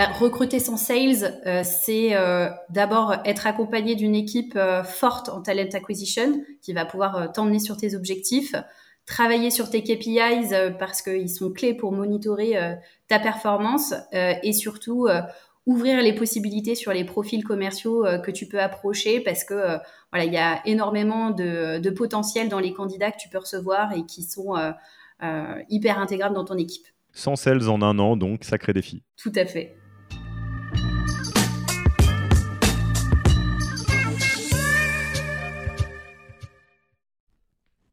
Bah, recruter son sales, euh, c'est euh, d'abord être accompagné d'une équipe euh, forte en talent acquisition qui va pouvoir t'emmener sur tes objectifs, travailler sur tes KPIs parce qu'ils sont clés pour monitorer ta performance et surtout ouvrir les possibilités sur les profils commerciaux que tu peux approcher parce que voilà il y a énormément de, de, potentiel dans les candidats que tu peux recevoir et qui sont hyper intégrables dans ton équipe. Sans sales en un an, donc sacré défi. Tout à fait.